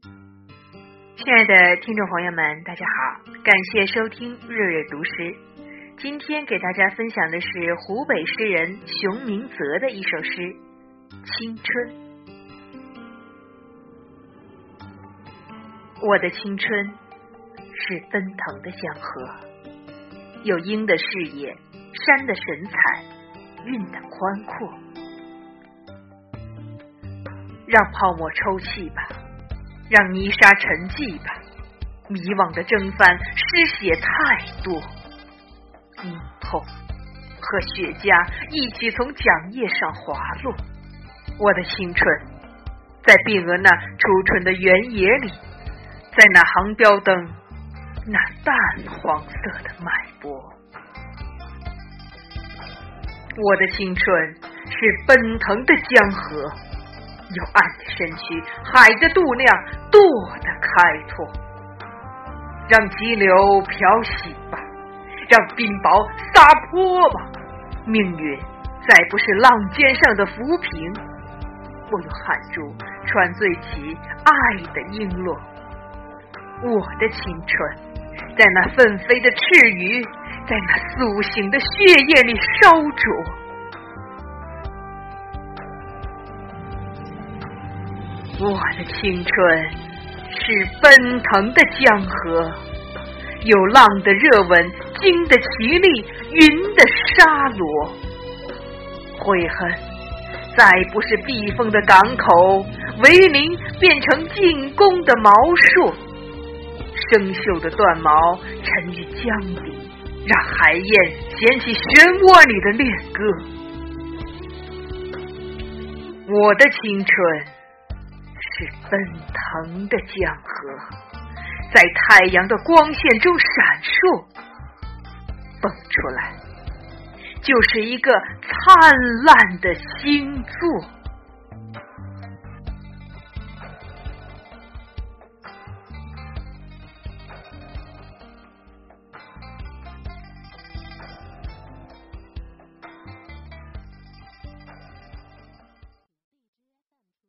亲爱的听众朋友们，大家好，感谢收听日日读诗。今天给大家分享的是湖北诗人熊明泽的一首诗《青春》。我的青春是奔腾的江河，有鹰的视野，山的神采，韵的宽阔。让泡沫抽泣吧，让泥沙沉寂吧，迷惘的征帆，失血太多，硬痛和雪茄一起从桨叶上滑落。我的青春，在碧峨那初春的原野里，在那航标灯那淡黄色的脉搏。我的青春是奔腾的江河。有暗的身躯，海的度量，舵的开拓，让激流漂洗吧，让冰雹撒泼吧，命运再不是浪尖上的浮萍。我用汗珠穿醉起爱的璎珞，我的青春在那纷飞的赤羽，在那苏醒的血液里烧灼。我的青春是奔腾的江河，有浪的热吻，鲸的绮丽，云的沙罗。悔恨再不是避风的港口，为林变成进攻的毛硕。生锈的断毛沉于江底，让海燕掀起漩涡里的恋歌。我的青春。是奔腾的江河，在太阳的光线中闪烁，蹦出来就是一个灿烂的星座。